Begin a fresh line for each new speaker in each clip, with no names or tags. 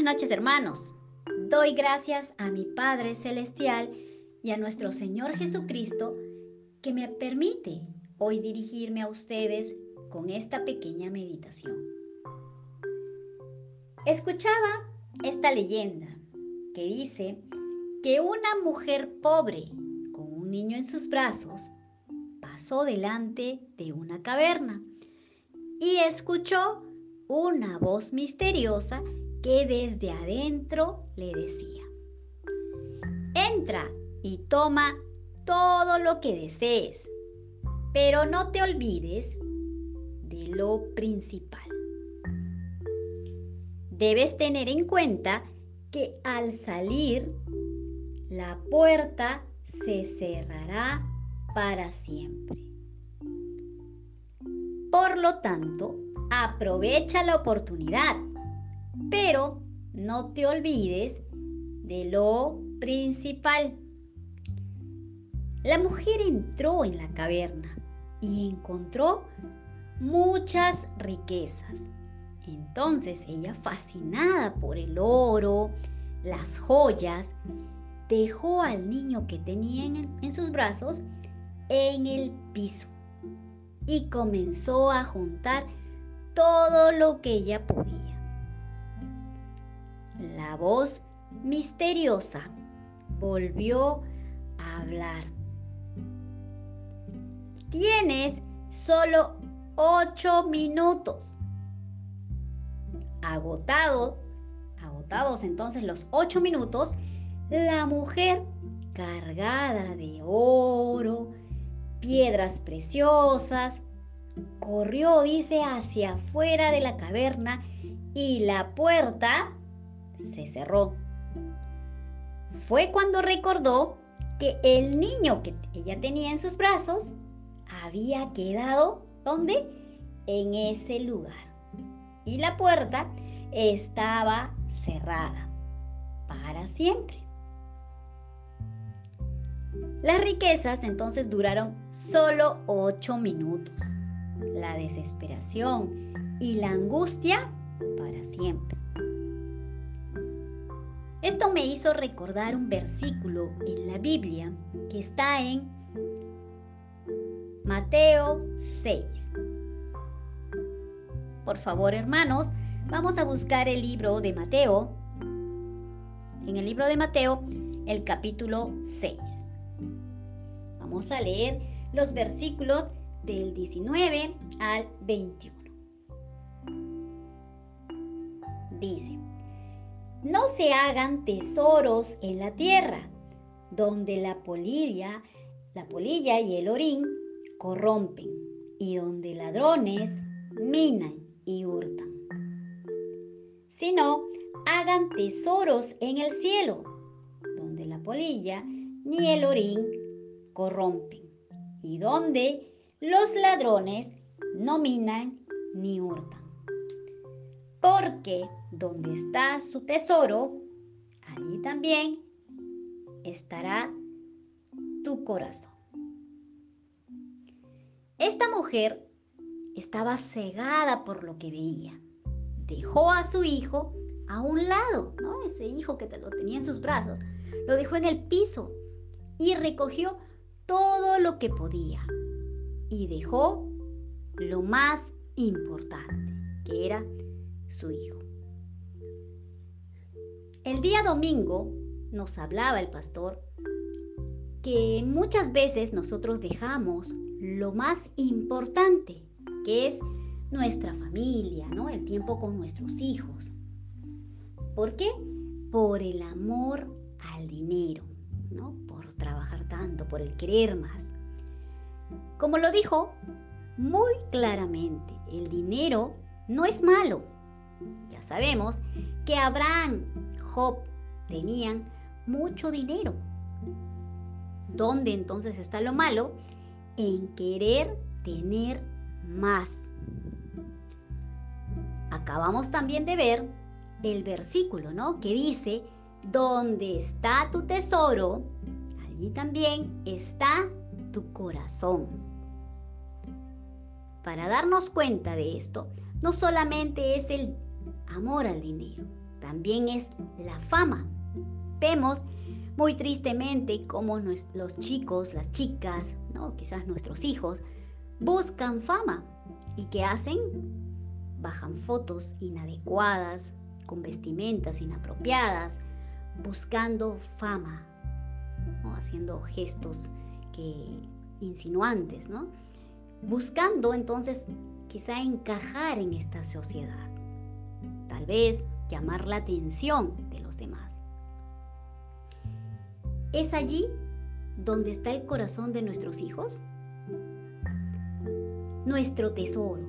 Buenas noches hermanos. Doy gracias a mi Padre Celestial y a nuestro Señor Jesucristo que me permite hoy dirigirme a ustedes con esta pequeña meditación. Escuchaba esta leyenda que dice que una mujer pobre con un niño en sus brazos pasó delante de una caverna y escuchó una voz misteriosa que desde adentro le decía, entra y toma todo lo que desees, pero no te olvides de lo principal. Debes tener en cuenta que al salir, la puerta se cerrará para siempre. Por lo tanto, aprovecha la oportunidad, pero no te olvides de lo principal. La mujer entró en la caverna y encontró muchas riquezas. Entonces ella, fascinada por el oro, las joyas, dejó al niño que tenía en, sus brazos en el piso y comenzó a juntar todo lo que ella podía. La voz misteriosa volvió a hablar. Tienes solo ocho minutos. Agotado, agotados entonces los ocho minutos, la mujer cargada de oro, piedras preciosas, corrió, dice, hacia afuera de la caverna y la puerta se cerró. Fue cuando recordó que el niño que ella tenía en sus brazos había quedado, ¿dónde? En ese lugar. Y la puerta estaba cerrada para siempre. Las riquezas entonces duraron solo ocho minutos. La desesperación y la angustia para siempre. Esto me hizo recordar un versículo en la Biblia que está en Mateo 6. Por favor, hermanos, vamos a buscar el libro de Mateo. En el libro de Mateo, el capítulo 6. Vamos a leer los versículos del 19 al 21. Dice, no se hagan tesoros en la tierra, donde la polilla, la polilla y el orín corrompen, y donde ladrones minan y hurtan. Sino hagan tesoros en el cielo, donde la polilla ni el orín corrompen, y donde los ladrones no minan ni hurtan. Porque donde está su tesoro, allí también estará tu corazón. Esta mujer estaba cegada por lo que veía. Dejó a su hijo a un lado, ¿no? Ese hijo que lo tenía en sus brazos. Lo dejó en el piso y recogió todo lo que podía. Y dejó lo más importante, que era su hijo. El día domingo nos hablaba el pastor que muchas veces nosotros dejamos lo más importante, que es nuestra familia, ¿no? El tiempo con nuestros hijos. ¿Por qué? Por el amor al dinero, ¿no? Por trabajar tanto, por el querer más. Como lo dijo muy claramente, el dinero no es malo. Ya sabemos que Abraham Job tenían mucho dinero. ¿Dónde entonces está lo malo? En querer tener más. Acabamos también de ver el versículo, ¿no? Que dice, donde está tu tesoro, allí también está tu corazón. Para darnos cuenta de esto, no solamente es el amor al dinero, también es la fama. Vemos muy tristemente cómo los chicos, las chicas, ¿no? quizás nuestros hijos, buscan fama. ¿Y qué hacen? Bajan fotos inadecuadas, con vestimentas inapropiadas, buscando fama, haciendo gestos que, insinuantes, ¿no? buscando entonces quizá encajar en esta sociedad, tal vez llamar la atención de los demás. ¿Es allí donde está el corazón de nuestros hijos? Nuestro tesoro.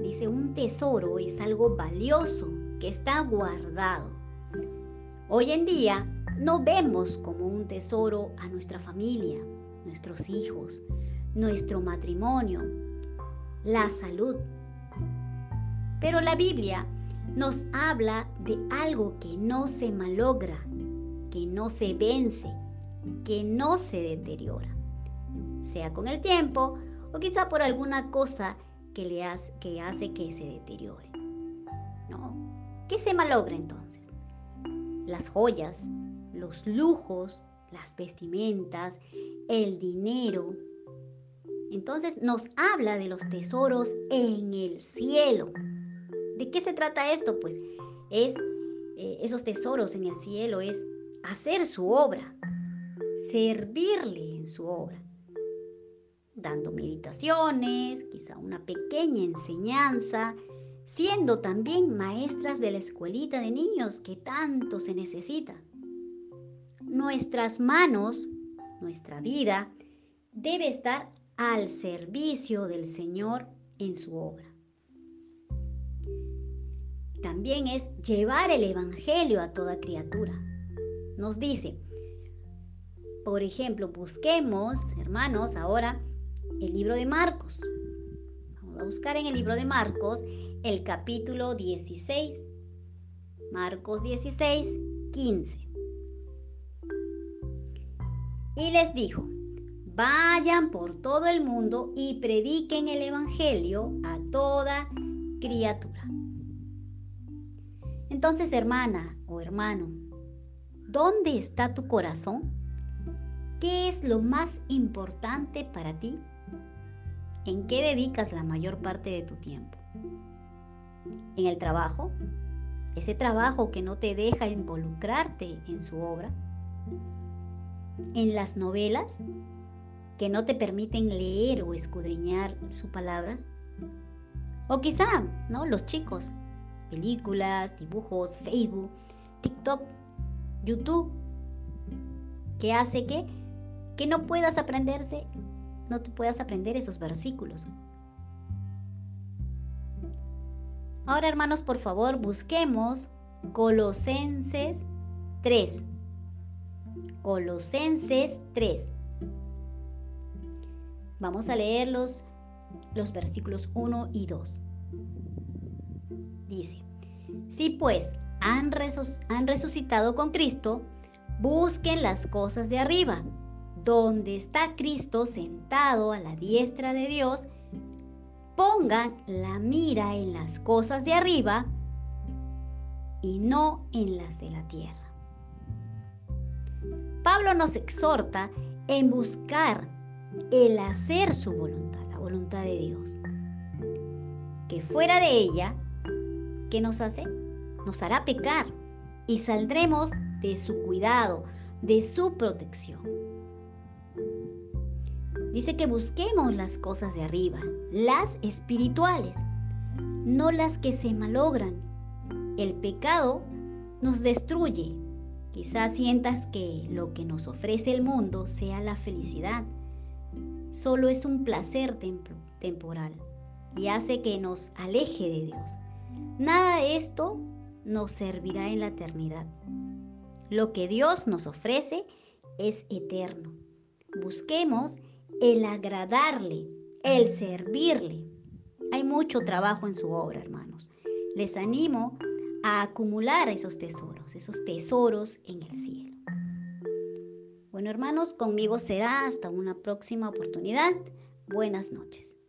Dice, un tesoro es algo valioso que está guardado. Hoy en día no vemos como un tesoro a nuestra familia, nuestros hijos, nuestro matrimonio, la salud. Pero la Biblia nos habla de algo que no se malogra, que no se vence, que no se deteriora, sea con el tiempo o quizá por alguna cosa que, le hace, que se deteriore. ¿No? ¿Qué se malogra entonces? Las joyas, los lujos, las vestimentas, el dinero, entonces nos habla de los tesoros en el cielo. ¿De qué se trata esto? Pues es eh, esos tesoros en el cielo, es hacer su obra, servirle en su obra, dando meditaciones, quizá una pequeña enseñanza, siendo también maestras de la escuelita de niños que tanto se necesita. Nuestras manos, nuestra vida, debe estar al servicio del Señor en su obra. También es llevar el Evangelio a toda criatura. Nos dice, por ejemplo, busquemos, hermanos, ahora el libro de Marcos. Vamos a buscar en el libro de Marcos el capítulo 16. Marcos 16, 15. Y les dijo, Vayan por todo el mundo y prediquen el Evangelio a toda criatura. Entonces, hermana o hermano, ¿dónde está tu corazón? ¿Qué es lo más importante para ti? ¿En qué dedicas la mayor parte de tu tiempo? ¿En el trabajo? ¿Ese trabajo que no te deja involucrarte en su obra? ¿En las novelas? que no te permiten leer o escudriñar su palabra? O quizá, ¿no? Los chicos, películas, dibujos, Facebook, TikTok, YouTube, que hace que, que no puedas aprenderse, no te puedas aprender esos versículos. Ahora, hermanos, por favor, busquemos Colosenses 3. Colosenses 3. Vamos a leer los, versículos 1 y 2. Dice, si pues han, han resucitado con Cristo, busquen las cosas de arriba, donde está Cristo sentado a la diestra de Dios, pongan la mira en las cosas de arriba y no en las de la tierra. Pablo nos exhorta en buscar el hacer su voluntad, la voluntad de Dios. Que fuera de ella, ¿qué nos hace? Nos hará pecar y saldremos de su cuidado, de su protección. Dice que busquemos las cosas de arriba, las espirituales, no las que se malogran. El pecado nos destruye. Quizás sientas que lo que nos ofrece el mundo sea la felicidad, solo es un placer temporal y hace que nos aleje de Dios. Nada de esto nos servirá en la eternidad. Lo que Dios nos ofrece es eterno. Busquemos el agradarle, el servirle. Hay mucho trabajo en su obra, hermanos. Les animo a acumular esos tesoros, esos tesoros en el cielo. Bueno, hermanos, conmigo será hasta una próxima oportunidad. Buenas noches.